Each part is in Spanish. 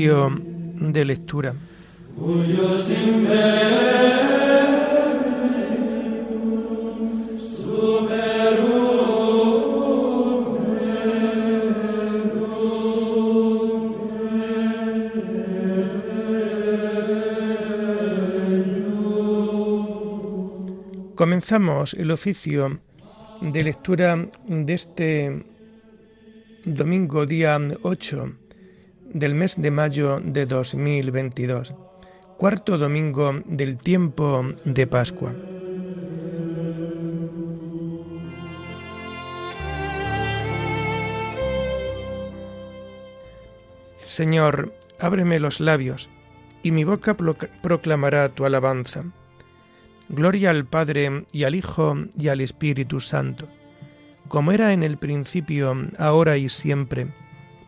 De lectura. Comenzamos el oficio de lectura de este domingo día 8 del mes de mayo de 2022, cuarto domingo del tiempo de Pascua. Señor, ábreme los labios, y mi boca proclamará tu alabanza. Gloria al Padre y al Hijo y al Espíritu Santo, como era en el principio, ahora y siempre,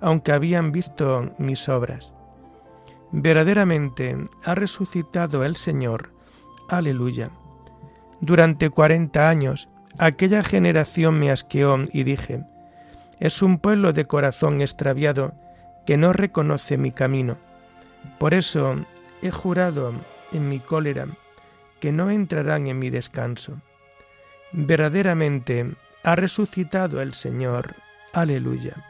aunque habían visto mis obras. Verdaderamente ha resucitado el Señor. Aleluya. Durante cuarenta años aquella generación me asqueó y dije, es un pueblo de corazón extraviado que no reconoce mi camino. Por eso he jurado en mi cólera que no entrarán en mi descanso. Verdaderamente ha resucitado el Señor. Aleluya.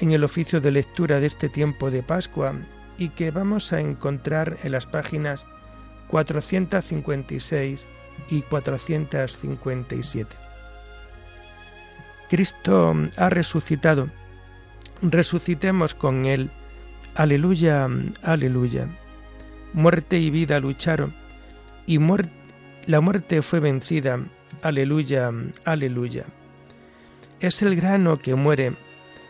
en el oficio de lectura de este tiempo de Pascua y que vamos a encontrar en las páginas 456 y 457. Cristo ha resucitado. Resucitemos con Él. Aleluya, aleluya. Muerte y vida lucharon y la muerte fue vencida. Aleluya, aleluya. Es el grano que muere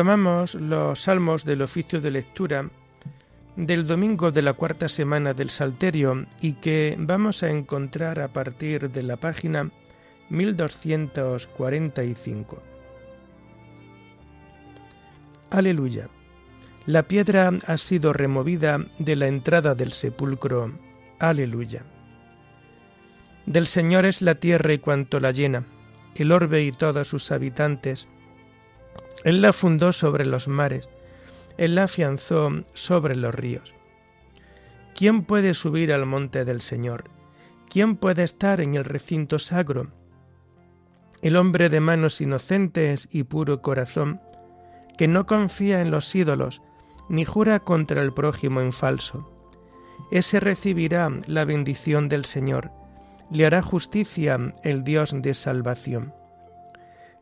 Tomamos los salmos del oficio de lectura del domingo de la cuarta semana del Salterio y que vamos a encontrar a partir de la página 1245. Aleluya. La piedra ha sido removida de la entrada del sepulcro. Aleluya. Del Señor es la tierra y cuanto la llena el orbe y todos sus habitantes. Él la fundó sobre los mares, Él la afianzó sobre los ríos. ¿Quién puede subir al monte del Señor? ¿Quién puede estar en el recinto sagro? El hombre de manos inocentes y puro corazón, que no confía en los ídolos, ni jura contra el prójimo en falso. Ese recibirá la bendición del Señor, le hará justicia el Dios de salvación.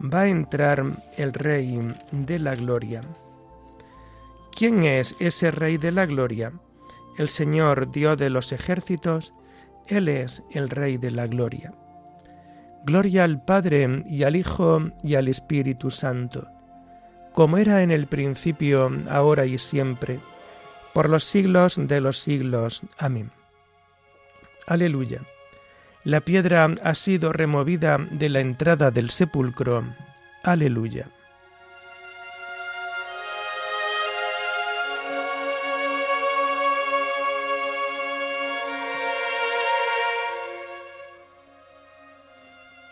va a entrar el Rey de la Gloria. ¿Quién es ese Rey de la Gloria? El Señor Dios de los ejércitos, Él es el Rey de la Gloria. Gloria al Padre y al Hijo y al Espíritu Santo, como era en el principio, ahora y siempre, por los siglos de los siglos. Amén. Aleluya. La piedra ha sido removida de la entrada del sepulcro. Aleluya.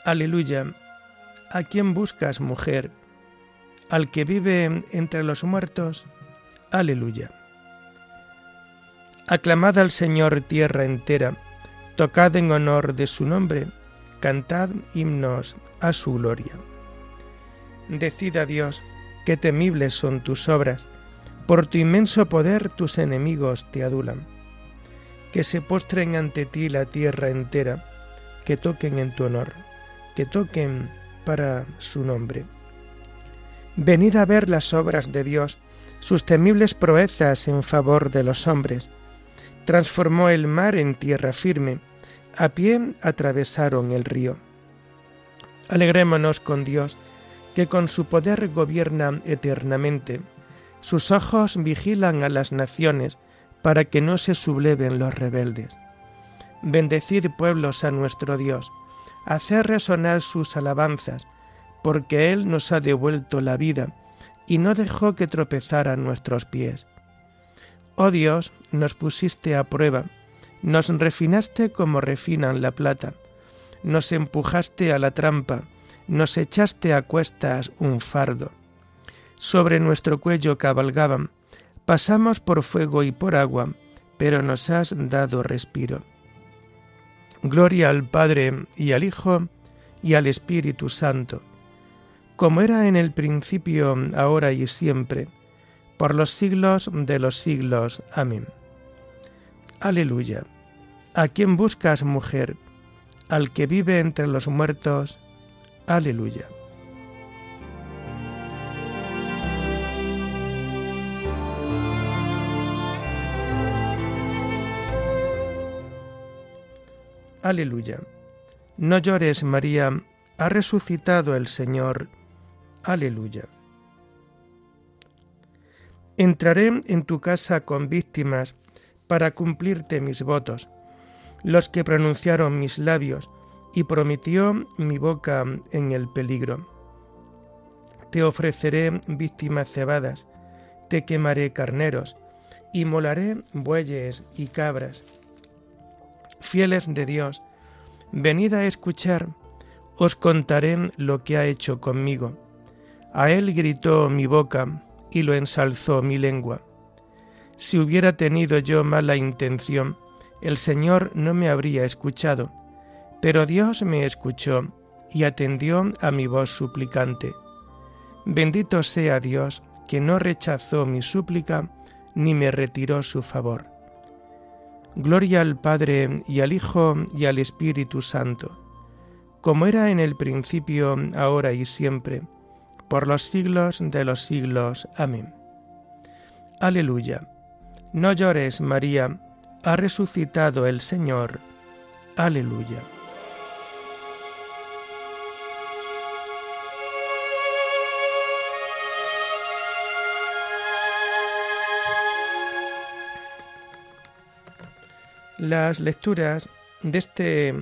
Aleluya. ¿A quién buscas, mujer? Al que vive entre los muertos. Aleluya. Aclamad al Señor tierra entera, tocad en honor de su nombre, cantad himnos a su gloria. Decid a Dios, qué temibles son tus obras, por tu inmenso poder tus enemigos te adulan. Que se postren ante ti la tierra entera, que toquen en tu honor que toquen para su nombre. Venid a ver las obras de Dios, sus temibles proezas en favor de los hombres. Transformó el mar en tierra firme, a pie atravesaron el río. Alegrémonos con Dios, que con su poder gobierna eternamente. Sus ojos vigilan a las naciones, para que no se subleven los rebeldes. Bendecid pueblos a nuestro Dios, hacer resonar sus alabanzas, porque Él nos ha devuelto la vida y no dejó que tropezaran nuestros pies. Oh Dios, nos pusiste a prueba, nos refinaste como refinan la plata, nos empujaste a la trampa, nos echaste a cuestas un fardo. Sobre nuestro cuello cabalgaban, pasamos por fuego y por agua, pero nos has dado respiro. Gloria al Padre y al Hijo y al Espíritu Santo, como era en el principio, ahora y siempre, por los siglos de los siglos. Amén. Aleluya. ¿A quién buscas, mujer? Al que vive entre los muertos. Aleluya. Aleluya. No llores, María, ha resucitado el Señor. Aleluya. Entraré en tu casa con víctimas para cumplirte mis votos, los que pronunciaron mis labios y prometió mi boca en el peligro. Te ofreceré víctimas cebadas, te quemaré carneros, y molaré bueyes y cabras Fieles de Dios, venid a escuchar, os contaré lo que ha hecho conmigo. A él gritó mi boca y lo ensalzó mi lengua. Si hubiera tenido yo mala intención, el Señor no me habría escuchado, pero Dios me escuchó y atendió a mi voz suplicante. Bendito sea Dios, que no rechazó mi súplica ni me retiró su favor. Gloria al Padre y al Hijo y al Espíritu Santo, como era en el principio, ahora y siempre, por los siglos de los siglos. Amén. Aleluya. No llores, María, ha resucitado el Señor. Aleluya. Las lecturas de este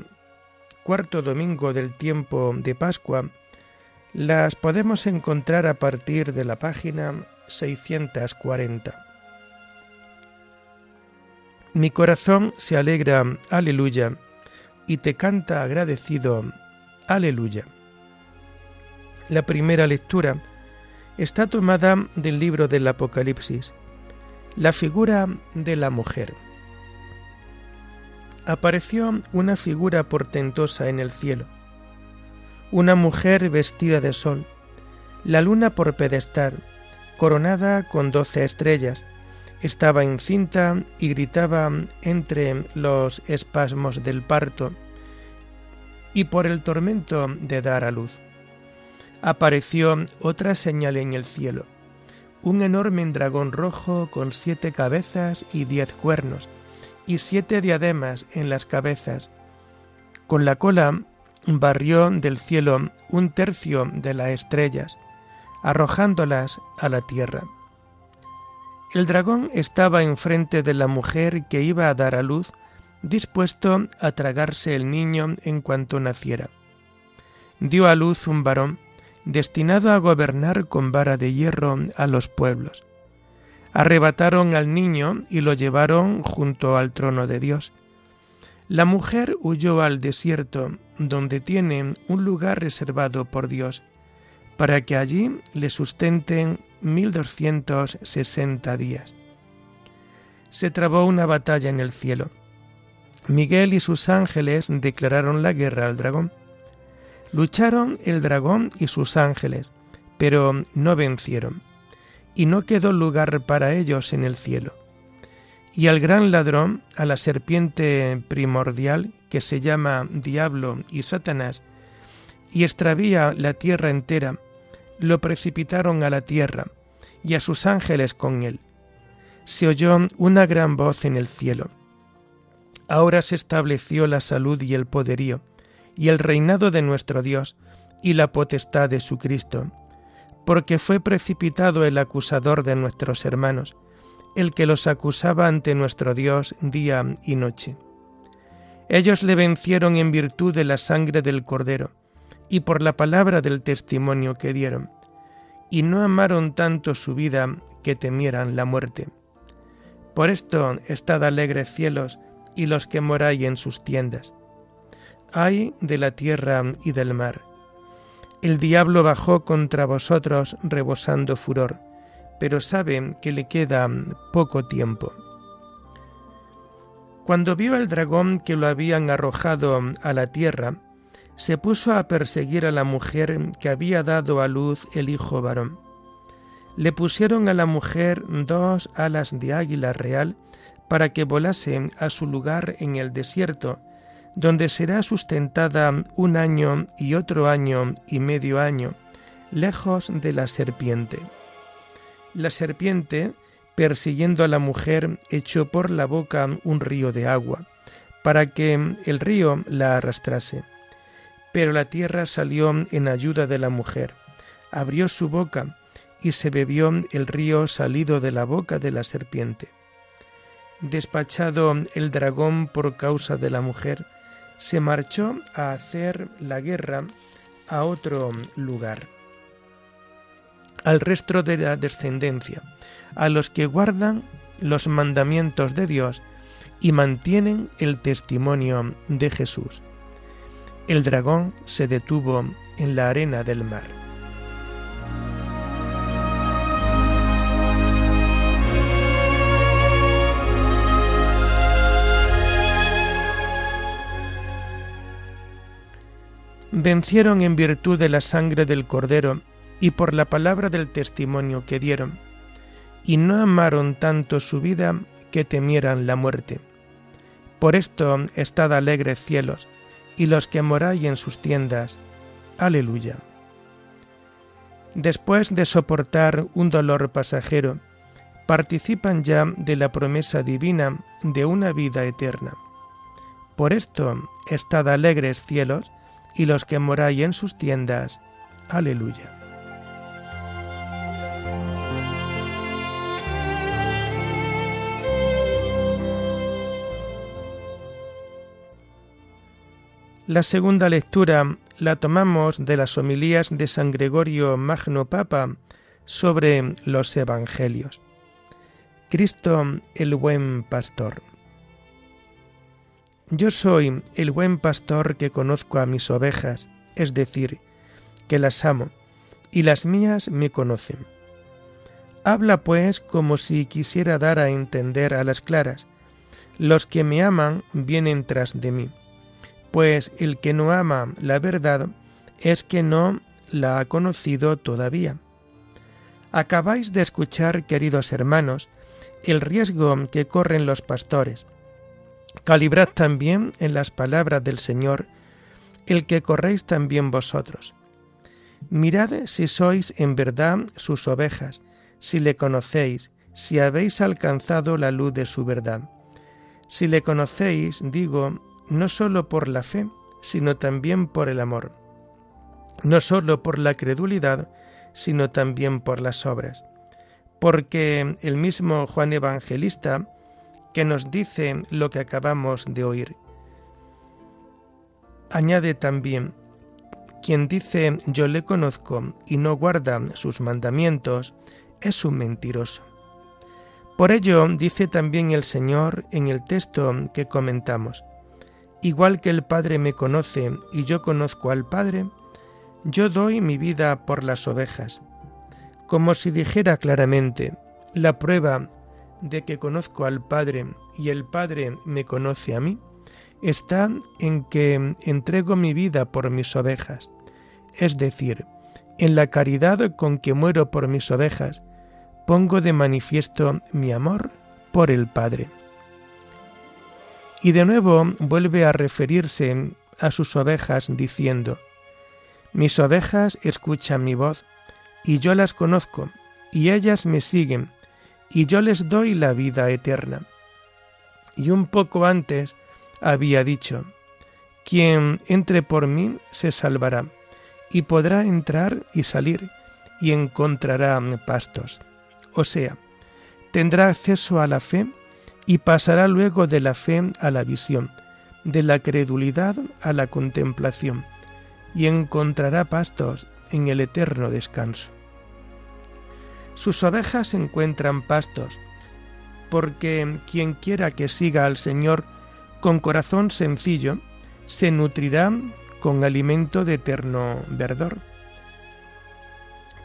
cuarto domingo del tiempo de Pascua las podemos encontrar a partir de la página 640. Mi corazón se alegra, aleluya, y te canta agradecido, aleluya. La primera lectura está tomada del libro del Apocalipsis, la figura de la mujer. Apareció una figura portentosa en el cielo, una mujer vestida de sol, la luna por pedestal, coronada con doce estrellas, estaba encinta y gritaba entre los espasmos del parto y por el tormento de dar a luz. Apareció otra señal en el cielo, un enorme dragón rojo con siete cabezas y diez cuernos, y siete diademas en las cabezas. Con la cola barrió del cielo un tercio de las estrellas, arrojándolas a la tierra. El dragón estaba enfrente de la mujer que iba a dar a luz, dispuesto a tragarse el niño en cuanto naciera. Dio a luz un varón, destinado a gobernar con vara de hierro a los pueblos. Arrebataron al niño y lo llevaron junto al trono de Dios. La mujer huyó al desierto, donde tiene un lugar reservado por Dios, para que allí le sustenten mil doscientos sesenta días. Se trabó una batalla en el cielo. Miguel y sus ángeles declararon la guerra al dragón. Lucharon el dragón y sus ángeles, pero no vencieron, y no quedó lugar para ellos en el cielo. Y al gran ladrón, a la serpiente primordial, que se llama Diablo y Satanás, y extravía la tierra entera, lo precipitaron a la tierra, y a sus ángeles con él. Se oyó una gran voz en el cielo. Ahora se estableció la salud y el poderío, y el reinado de nuestro Dios, y la potestad de su Cristo, porque fue precipitado el acusador de nuestros hermanos, el que los acusaba ante nuestro Dios día y noche. Ellos le vencieron en virtud de la sangre del Cordero, y por la palabra del testimonio que dieron, y no amaron tanto su vida que temieran la muerte. Por esto estad alegres cielos y los que moráis en sus tiendas. Ay de la tierra y del mar. El diablo bajó contra vosotros rebosando furor, pero sabe que le queda poco tiempo. Cuando vio al dragón que lo habían arrojado a la tierra, se puso a perseguir a la mujer que había dado a luz el hijo varón. Le pusieron a la mujer dos alas de águila real para que volase a su lugar en el desierto, donde será sustentada un año y otro año y medio año, lejos de la serpiente. La serpiente, persiguiendo a la mujer, echó por la boca un río de agua, para que el río la arrastrase. Pero la tierra salió en ayuda de la mujer, abrió su boca, y se bebió el río salido de la boca de la serpiente. Despachado el dragón por causa de la mujer, se marchó a hacer la guerra a otro lugar al resto de la descendencia, a los que guardan los mandamientos de Dios y mantienen el testimonio de Jesús. El dragón se detuvo en la arena del mar. Vencieron en virtud de la sangre del Cordero y por la palabra del testimonio que dieron, y no amaron tanto su vida que temieran la muerte. Por esto estad alegres cielos, y los que moráis en sus tiendas. Aleluya. Después de soportar un dolor pasajero, participan ya de la promesa divina de una vida eterna. Por esto, estad alegres cielos, y los que moráis en sus tiendas. Aleluya. La segunda lectura la tomamos de las homilías de San Gregorio Magno Papa sobre los Evangelios. Cristo el buen pastor. Yo soy el buen pastor que conozco a mis ovejas, es decir, que las amo, y las mías me conocen. Habla pues como si quisiera dar a entender a las claras, los que me aman vienen tras de mí pues el que no ama la verdad es que no la ha conocido todavía. Acabáis de escuchar, queridos hermanos, el riesgo que corren los pastores. Calibrad también en las palabras del Señor el que corréis también vosotros. Mirad si sois en verdad sus ovejas, si le conocéis, si habéis alcanzado la luz de su verdad. Si le conocéis, digo, no sólo por la fe, sino también por el amor, no sólo por la credulidad, sino también por las obras. Porque el mismo Juan Evangelista, que nos dice lo que acabamos de oír, añade también, quien dice yo le conozco y no guarda sus mandamientos, es un mentiroso. Por ello dice también el Señor en el texto que comentamos, Igual que el Padre me conoce y yo conozco al Padre, yo doy mi vida por las ovejas. Como si dijera claramente, la prueba de que conozco al Padre y el Padre me conoce a mí, está en que entrego mi vida por mis ovejas, es decir, en la caridad con que muero por mis ovejas, pongo de manifiesto mi amor por el Padre. Y de nuevo vuelve a referirse a sus ovejas diciendo, Mis ovejas escuchan mi voz, y yo las conozco, y ellas me siguen, y yo les doy la vida eterna. Y un poco antes había dicho, Quien entre por mí se salvará, y podrá entrar y salir, y encontrará pastos. O sea, tendrá acceso a la fe y pasará luego de la fe a la visión, de la credulidad a la contemplación, y encontrará pastos en el eterno descanso. Sus ovejas encuentran pastos, porque quien quiera que siga al Señor con corazón sencillo, se nutrirá con alimento de eterno verdor.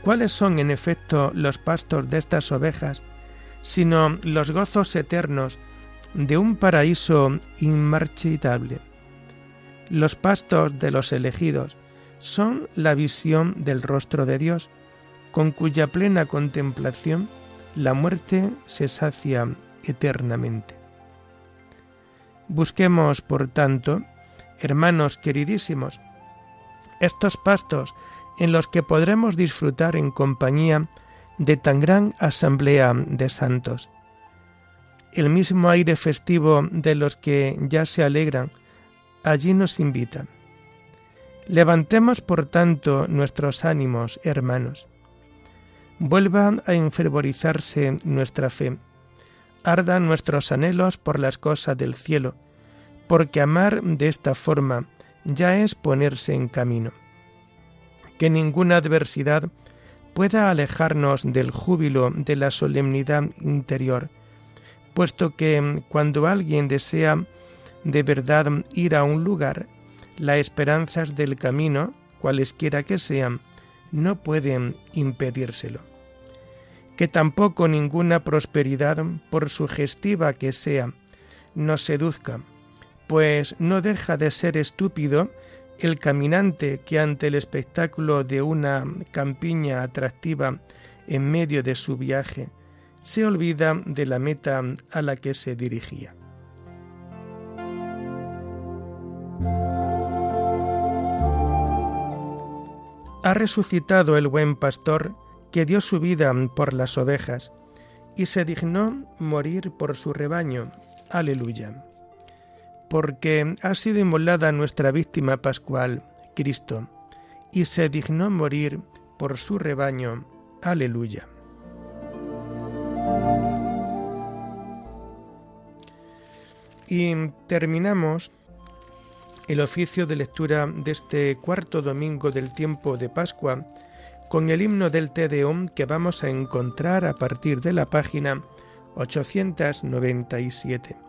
¿Cuáles son en efecto los pastos de estas ovejas sino los gozos eternos de un paraíso inmarchitable. Los pastos de los elegidos son la visión del rostro de Dios, con cuya plena contemplación la muerte se sacia eternamente. Busquemos, por tanto, hermanos queridísimos, estos pastos en los que podremos disfrutar en compañía de tan gran asamblea de santos. El mismo aire festivo de los que ya se alegran allí nos invita. Levantemos, por tanto, nuestros ánimos, hermanos. Vuelva a enfervorizarse nuestra fe. Ardan nuestros anhelos por las cosas del cielo, porque amar de esta forma ya es ponerse en camino. Que ninguna adversidad pueda alejarnos del júbilo de la solemnidad interior, puesto que mm, cuando alguien desea de verdad ir a un lugar, las esperanzas del camino, cualesquiera que sean, no pueden impedírselo. Que tampoco ninguna prosperidad, por sugestiva que sea, nos seduzca, pues no deja de ser estúpido el caminante que ante el espectáculo de una campiña atractiva en medio de su viaje se olvida de la meta a la que se dirigía. Ha resucitado el buen pastor que dio su vida por las ovejas y se dignó morir por su rebaño. Aleluya porque ha sido inmolada nuestra víctima pascual, Cristo, y se dignó morir por su rebaño. Aleluya. Y terminamos el oficio de lectura de este cuarto domingo del tiempo de Pascua con el himno del Te Deum que vamos a encontrar a partir de la página 897.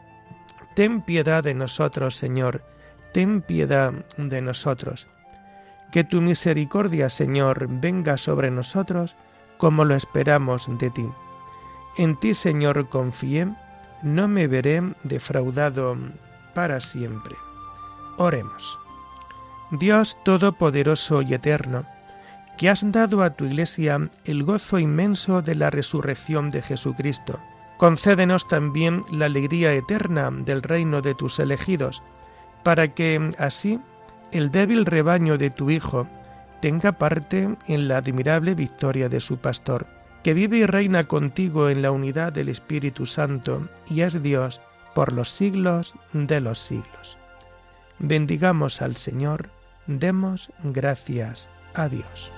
Ten piedad de nosotros, Señor, ten piedad de nosotros. Que tu misericordia, Señor, venga sobre nosotros como lo esperamos de ti. En ti, Señor, confié no me veré defraudado para siempre. Oremos. Dios Todopoderoso y Eterno, que has dado a tu Iglesia el gozo inmenso de la resurrección de Jesucristo, concédenos también la alegría eterna del reino de tus elegidos, para que así el débil rebaño de tu Hijo tenga parte en la admirable victoria de su pastor que vive y reina contigo en la unidad del Espíritu Santo y es Dios por los siglos de los siglos. Bendigamos al Señor, demos gracias a Dios.